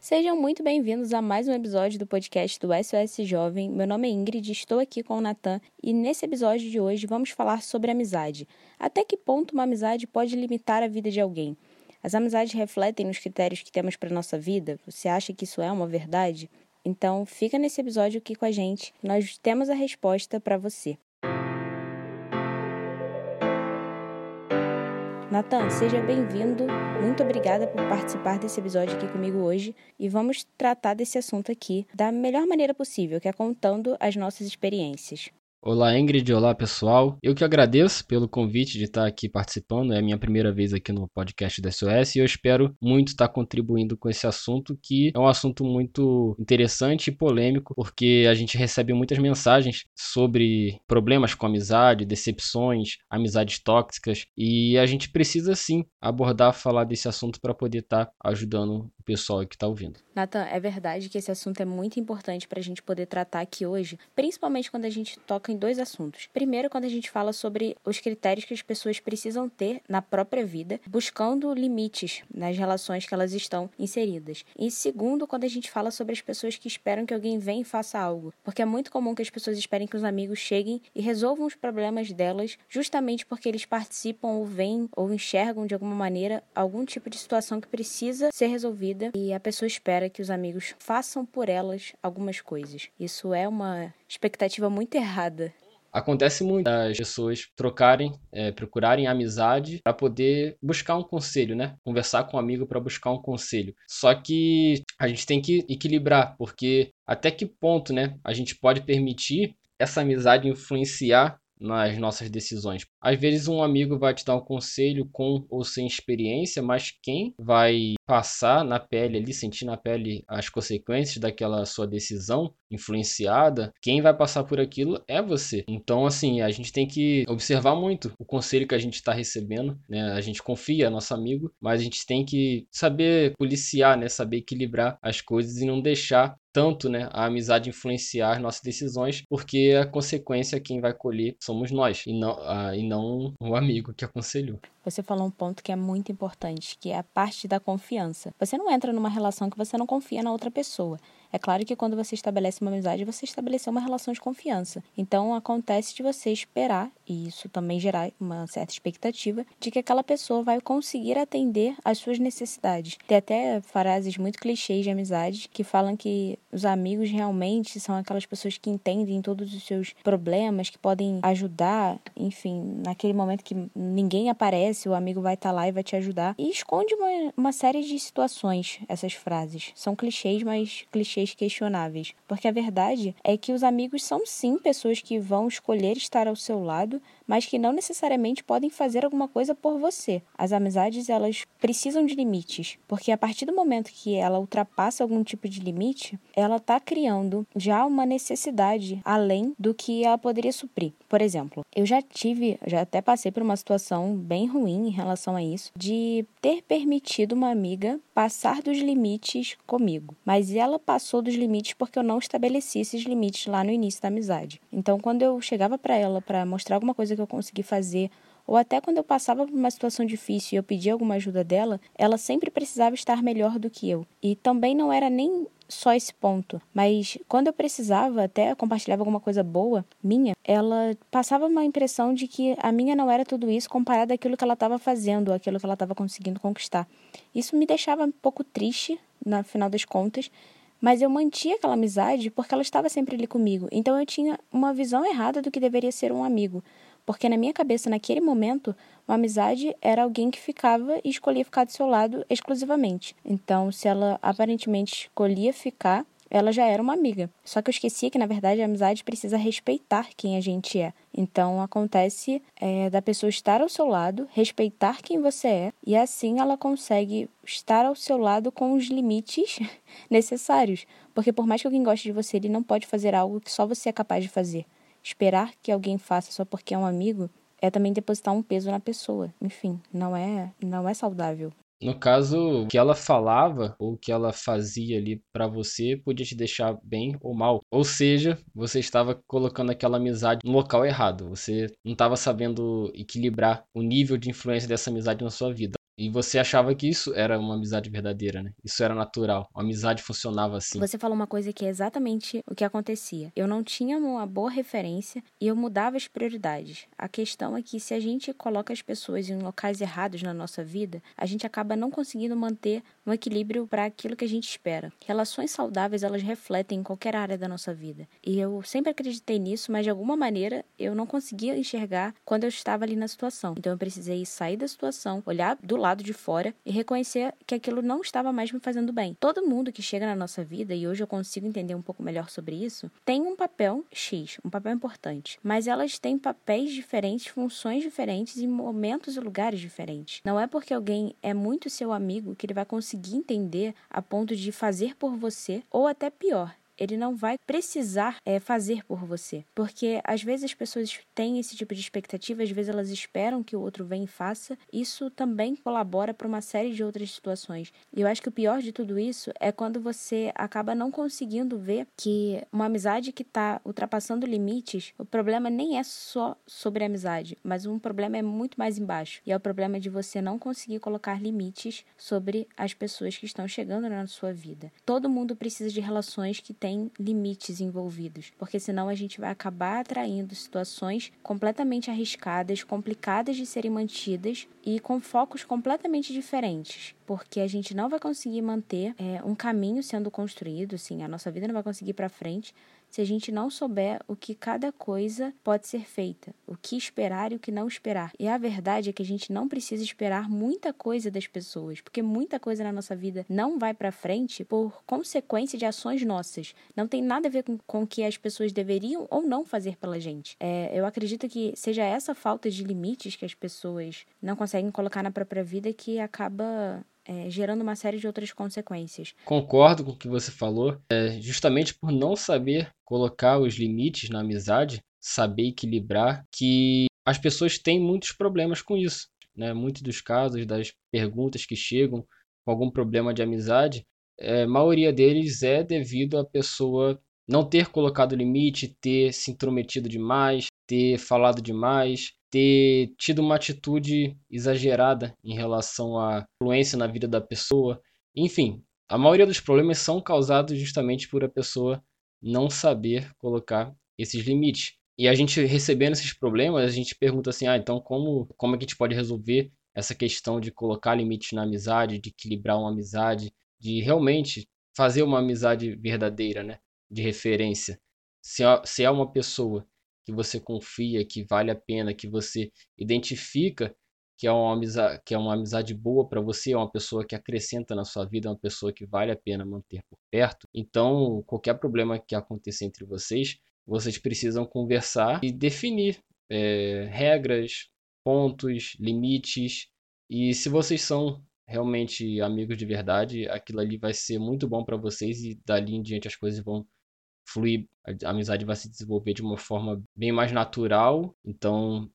Sejam muito bem-vindos a mais um episódio do podcast do SOS Jovem. Meu nome é Ingrid, estou aqui com o Natan e nesse episódio de hoje vamos falar sobre amizade. Até que ponto uma amizade pode limitar a vida de alguém? As amizades refletem nos critérios que temos para nossa vida? Você acha que isso é uma verdade? Então, fica nesse episódio aqui com a gente. Nós temos a resposta para você. Natan, seja bem-vindo. Muito obrigada por participar desse episódio aqui comigo hoje e vamos tratar desse assunto aqui da melhor maneira possível, que é contando as nossas experiências. Olá, Ingrid. Olá, pessoal. Eu que agradeço pelo convite de estar aqui participando. É a minha primeira vez aqui no podcast da SOS e eu espero muito estar contribuindo com esse assunto, que é um assunto muito interessante e polêmico, porque a gente recebe muitas mensagens sobre problemas com amizade, decepções, amizades tóxicas e a gente precisa sim abordar, falar desse assunto para poder estar ajudando o pessoal que está ouvindo. Nathan, é verdade que esse assunto é muito importante para a gente poder tratar aqui hoje, principalmente quando a gente toca em dois assuntos. Primeiro, quando a gente fala sobre os critérios que as pessoas precisam ter na própria vida, buscando limites nas relações que elas estão inseridas. E segundo, quando a gente fala sobre as pessoas que esperam que alguém venha e faça algo, porque é muito comum que as pessoas esperem que os amigos cheguem e resolvam os problemas delas, justamente porque eles participam ou veem ou enxergam de alguma maneira algum tipo de situação que precisa ser resolvida e a pessoa espera que os amigos façam por elas algumas coisas. Isso é uma expectativa muito errada. Acontece muito das pessoas trocarem, é, procurarem amizade para poder buscar um conselho, né? Conversar com um amigo para buscar um conselho. Só que a gente tem que equilibrar, porque até que ponto, né, a gente pode permitir essa amizade influenciar nas nossas decisões. Às vezes um amigo vai te dar um conselho com ou sem experiência, mas quem vai passar na pele ali, sentir na pele as consequências daquela sua decisão influenciada, quem vai passar por aquilo é você. Então, assim, a gente tem que observar muito o conselho que a gente está recebendo, né? A gente confia, é nosso amigo, mas a gente tem que saber policiar, né? Saber equilibrar as coisas e não deixar tanto né, a amizade influenciar nossas decisões, porque a consequência quem vai colher somos nós e não, ah, e não o amigo que aconselhou. Você falou um ponto que é muito importante, que é a parte da confiança. Você não entra numa relação que você não confia na outra pessoa. É claro que quando você estabelece uma amizade, você estabeleceu uma relação de confiança. Então acontece de você esperar, e isso também gerar uma certa expectativa, de que aquela pessoa vai conseguir atender às suas necessidades. Tem até frases muito clichês de amizade que falam que os amigos realmente são aquelas pessoas que entendem todos os seus problemas, que podem ajudar, enfim, naquele momento que ninguém aparece, o amigo vai estar tá lá e vai te ajudar. E esconde uma, uma série de situações essas frases. São clichês, mas clichês clichês questionáveis, porque a verdade é que os amigos são sim pessoas que vão escolher estar ao seu lado, mas que não necessariamente podem fazer alguma coisa por você. As amizades, elas precisam de limites, porque a partir do momento que ela ultrapassa algum tipo de limite, ela está criando já uma necessidade além do que ela poderia suprir. Por exemplo, eu já tive, já até passei por uma situação bem ruim em relação a isso, de ter permitido uma amiga passar dos limites comigo, mas ela passou passou dos limites porque eu não estabeleci esses limites lá no início da amizade. Então, quando eu chegava para ela para mostrar alguma coisa que eu consegui fazer, ou até quando eu passava por uma situação difícil e eu pedia alguma ajuda dela, ela sempre precisava estar melhor do que eu. E também não era nem só esse ponto, mas quando eu precisava, até compartilhava alguma coisa boa minha, ela passava uma impressão de que a minha não era tudo isso comparado àquilo que ela estava fazendo, aquilo que ela estava conseguindo conquistar. Isso me deixava um pouco triste, no final das contas, mas eu mantinha aquela amizade porque ela estava sempre ali comigo. Então eu tinha uma visão errada do que deveria ser um amigo. Porque na minha cabeça, naquele momento, uma amizade era alguém que ficava e escolhia ficar do seu lado exclusivamente. Então, se ela aparentemente escolhia ficar, ela já era uma amiga. Só que eu esquecia que, na verdade, a amizade precisa respeitar quem a gente é. Então, acontece é, da pessoa estar ao seu lado, respeitar quem você é, e assim ela consegue estar ao seu lado com os limites necessários. Porque, por mais que alguém goste de você, ele não pode fazer algo que só você é capaz de fazer. Esperar que alguém faça só porque é um amigo é também depositar um peso na pessoa. Enfim, não é, não é saudável. No caso, o que ela falava ou o que ela fazia ali para você podia te deixar bem ou mal. Ou seja, você estava colocando aquela amizade no local errado. Você não estava sabendo equilibrar o nível de influência dessa amizade na sua vida. E você achava que isso era uma amizade verdadeira, né? Isso era natural. A amizade funcionava assim. Você falou uma coisa que é exatamente o que acontecia. Eu não tinha uma boa referência e eu mudava as prioridades. A questão é que se a gente coloca as pessoas em locais errados na nossa vida, a gente acaba não conseguindo manter um equilíbrio para aquilo que a gente espera. Relações saudáveis, elas refletem em qualquer área da nossa vida. E eu sempre acreditei nisso, mas de alguma maneira eu não conseguia enxergar quando eu estava ali na situação. Então eu precisei sair da situação, olhar do lado de fora e reconhecer que aquilo não estava mais me fazendo bem. Todo mundo que chega na nossa vida, e hoje eu consigo entender um pouco melhor sobre isso, tem um papel X, um papel importante. Mas elas têm papéis diferentes, funções diferentes em momentos e lugares diferentes. Não é porque alguém é muito seu amigo que ele vai conseguir entender a ponto de fazer por você, ou até pior, ele não vai precisar é, fazer por você. Porque às vezes as pessoas têm esse tipo de expectativa, às vezes elas esperam que o outro venha e faça. Isso também colabora para uma série de outras situações. E eu acho que o pior de tudo isso é quando você acaba não conseguindo ver que uma amizade que está ultrapassando limites, o problema nem é só sobre a amizade, mas um problema é muito mais embaixo. E é o problema de você não conseguir colocar limites sobre as pessoas que estão chegando na sua vida. Todo mundo precisa de relações que têm tem limites envolvidos, porque senão a gente vai acabar atraindo situações completamente arriscadas, complicadas de serem mantidas e com focos completamente diferentes, porque a gente não vai conseguir manter é, um caminho sendo construído, assim, a nossa vida não vai conseguir ir para frente se a gente não souber o que cada coisa pode ser feita, o que esperar e o que não esperar. E a verdade é que a gente não precisa esperar muita coisa das pessoas, porque muita coisa na nossa vida não vai para frente por consequência de ações nossas. Não tem nada a ver com, o que as pessoas deveriam ou não fazer pela gente. É, eu acredito que seja essa falta de limites que as pessoas não conseguem colocar na própria vida que acaba é, gerando uma série de outras consequências. Concordo com o que você falou. É, justamente por não saber colocar os limites na amizade, saber equilibrar, que as pessoas têm muitos problemas com isso. Né? Muitos dos casos, das perguntas que chegam com algum problema de amizade, é, a maioria deles é devido à pessoa não ter colocado limite, ter se intrometido demais, ter falado demais, ter tido uma atitude exagerada em relação à influência na vida da pessoa. Enfim, a maioria dos problemas são causados justamente por a pessoa não saber colocar esses limites. E a gente recebendo esses problemas, a gente pergunta assim: ah, então como, como é que a gente pode resolver essa questão de colocar limites na amizade, de equilibrar uma amizade, de realmente fazer uma amizade verdadeira, né? De referência. Se é, se é uma pessoa que você confia, que vale a pena, que você identifica que é uma amizade, que é uma amizade boa para você, é uma pessoa que acrescenta na sua vida, é uma pessoa que vale a pena manter por perto. Então, qualquer problema que aconteça entre vocês, vocês precisam conversar e definir é, regras, pontos, limites. E se vocês são realmente amigos de verdade, aquilo ali vai ser muito bom para vocês e dali em diante as coisas vão fluir, a amizade vai se desenvolver de uma forma bem mais natural. Então,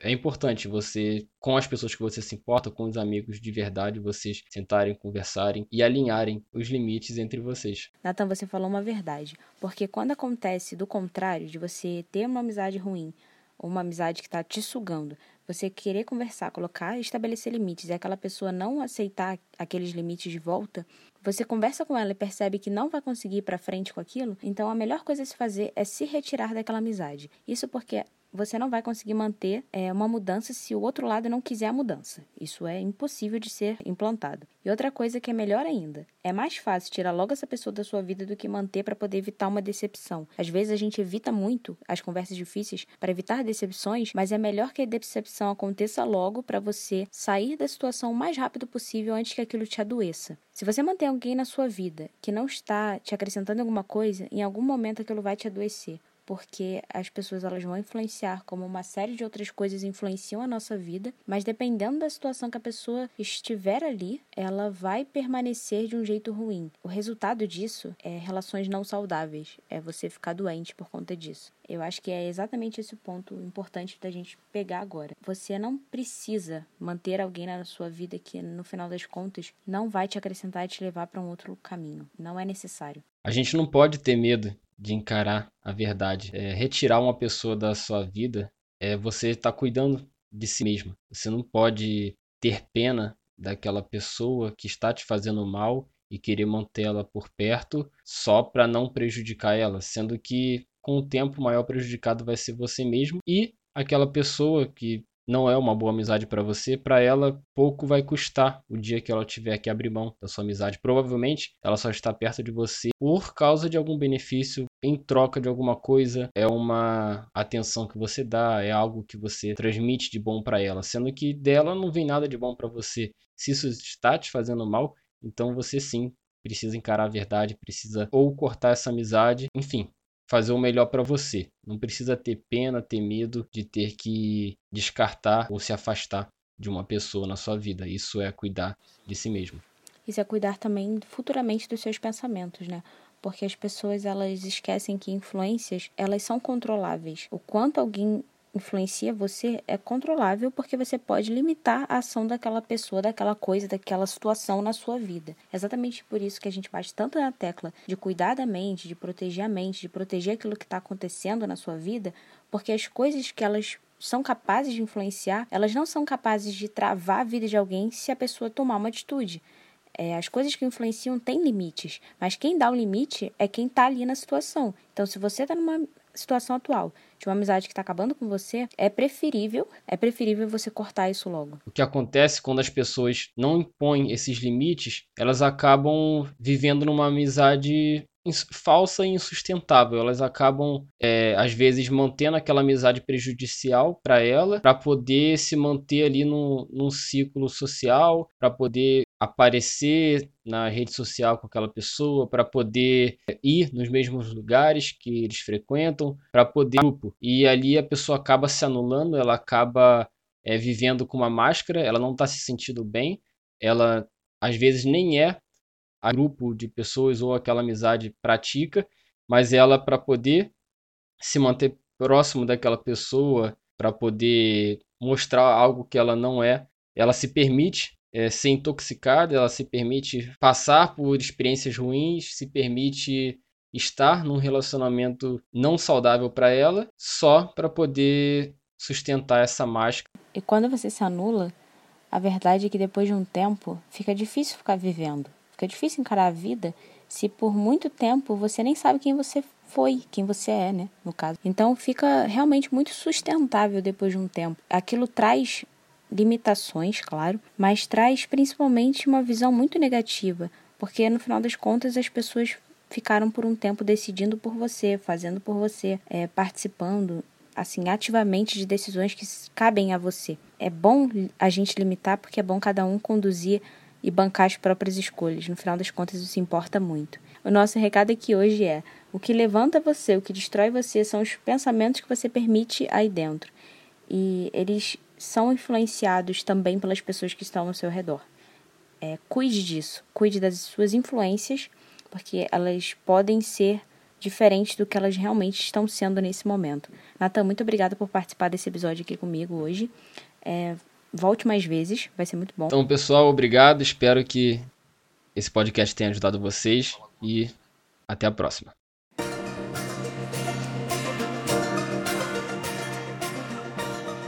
é importante você, com as pessoas que você se importa, com os amigos de verdade, vocês sentarem, conversarem e alinharem os limites entre vocês. Nathan, você falou uma verdade. Porque quando acontece do contrário, de você ter uma amizade ruim, ou uma amizade que está te sugando, você querer conversar, colocar, estabelecer limites e aquela pessoa não aceitar aqueles limites de volta, você conversa com ela e percebe que não vai conseguir ir para frente com aquilo, então a melhor coisa a se fazer é se retirar daquela amizade. Isso porque você não vai conseguir manter é, uma mudança se o outro lado não quiser a mudança. Isso é impossível de ser implantado. E outra coisa que é melhor ainda, é mais fácil tirar logo essa pessoa da sua vida do que manter para poder evitar uma decepção. Às vezes a gente evita muito as conversas difíceis para evitar decepções, mas é melhor que a decepção aconteça logo para você sair da situação o mais rápido possível antes que aquilo te adoeça. Se você mantém alguém na sua vida que não está te acrescentando alguma coisa, em algum momento aquilo vai te adoecer porque as pessoas elas vão influenciar como uma série de outras coisas influenciam a nossa vida, mas dependendo da situação que a pessoa estiver ali, ela vai permanecer de um jeito ruim. O resultado disso é relações não saudáveis, é você ficar doente por conta disso. Eu acho que é exatamente esse ponto importante da gente pegar agora. Você não precisa manter alguém na sua vida que no final das contas não vai te acrescentar e te levar para um outro caminho. Não é necessário. A gente não pode ter medo de encarar a verdade. É, retirar uma pessoa da sua vida é você estar tá cuidando de si mesmo. Você não pode ter pena daquela pessoa que está te fazendo mal e querer mantê-la por perto só para não prejudicar ela, sendo que com o tempo o maior prejudicado vai ser você mesmo e aquela pessoa que não é uma boa amizade para você, para ela pouco vai custar o dia que ela tiver que abrir mão da sua amizade. Provavelmente ela só está perto de você por causa de algum benefício em troca de alguma coisa, é uma atenção que você dá, é algo que você transmite de bom para ela, sendo que dela não vem nada de bom para você. Se isso está te fazendo mal, então você sim precisa encarar a verdade, precisa ou cortar essa amizade, enfim, fazer o melhor para você. Não precisa ter pena, ter medo de ter que descartar ou se afastar de uma pessoa na sua vida. Isso é cuidar de si mesmo. Isso é cuidar também futuramente dos seus pensamentos, né? Porque as pessoas elas esquecem que influências, elas são controláveis. O quanto alguém influencia você é controlável porque você pode limitar a ação daquela pessoa, daquela coisa, daquela situação na sua vida. É exatamente por isso que a gente bate tanto na tecla de cuidar da mente, de proteger a mente, de proteger aquilo que está acontecendo na sua vida, porque as coisas que elas são capazes de influenciar, elas não são capazes de travar a vida de alguém se a pessoa tomar uma atitude. É, as coisas que influenciam têm limites, mas quem dá o limite é quem está ali na situação. Então, se você está numa situação atual de uma amizade que está acabando com você, é preferível, é preferível você cortar isso logo. O que acontece quando as pessoas não impõem esses limites, elas acabam vivendo numa amizade falsa e insustentável. Elas acabam, é, às vezes, mantendo aquela amizade prejudicial para ela, para poder se manter ali no, num ciclo social, para poder aparecer na rede social com aquela pessoa, para poder ir nos mesmos lugares que eles frequentam, para poder. E ali a pessoa acaba se anulando, ela acaba é, vivendo com uma máscara, ela não está se sentindo bem, ela às vezes nem é a grupo de pessoas ou aquela amizade pratica, mas ela para poder se manter próximo daquela pessoa, para poder mostrar algo que ela não é, ela se permite é, ser intoxicada, ela se permite passar por experiências ruins, se permite estar num relacionamento não saudável para ela, só para poder sustentar essa máscara. E quando você se anula, a verdade é que depois de um tempo fica difícil ficar vivendo. Fica difícil encarar a vida se por muito tempo você nem sabe quem você foi, quem você é, né, no caso. Então fica realmente muito sustentável depois de um tempo. Aquilo traz limitações, claro, mas traz principalmente uma visão muito negativa, porque no final das contas as pessoas ficaram por um tempo decidindo por você, fazendo por você, é, participando assim ativamente de decisões que cabem a você. É bom a gente limitar porque é bom cada um conduzir e bancar as próprias escolhas. No final das contas isso importa muito. O nosso recado aqui hoje é: o que levanta você, o que destrói você são os pensamentos que você permite aí dentro. E eles são influenciados também pelas pessoas que estão ao seu redor. É, cuide disso, cuide das suas influências, porque elas podem ser diferentes do que elas realmente estão sendo nesse momento. Natan, muito obrigada por participar desse episódio aqui comigo hoje. É, volte mais vezes, vai ser muito bom. Então, pessoal, obrigado. Espero que esse podcast tenha ajudado vocês e até a próxima.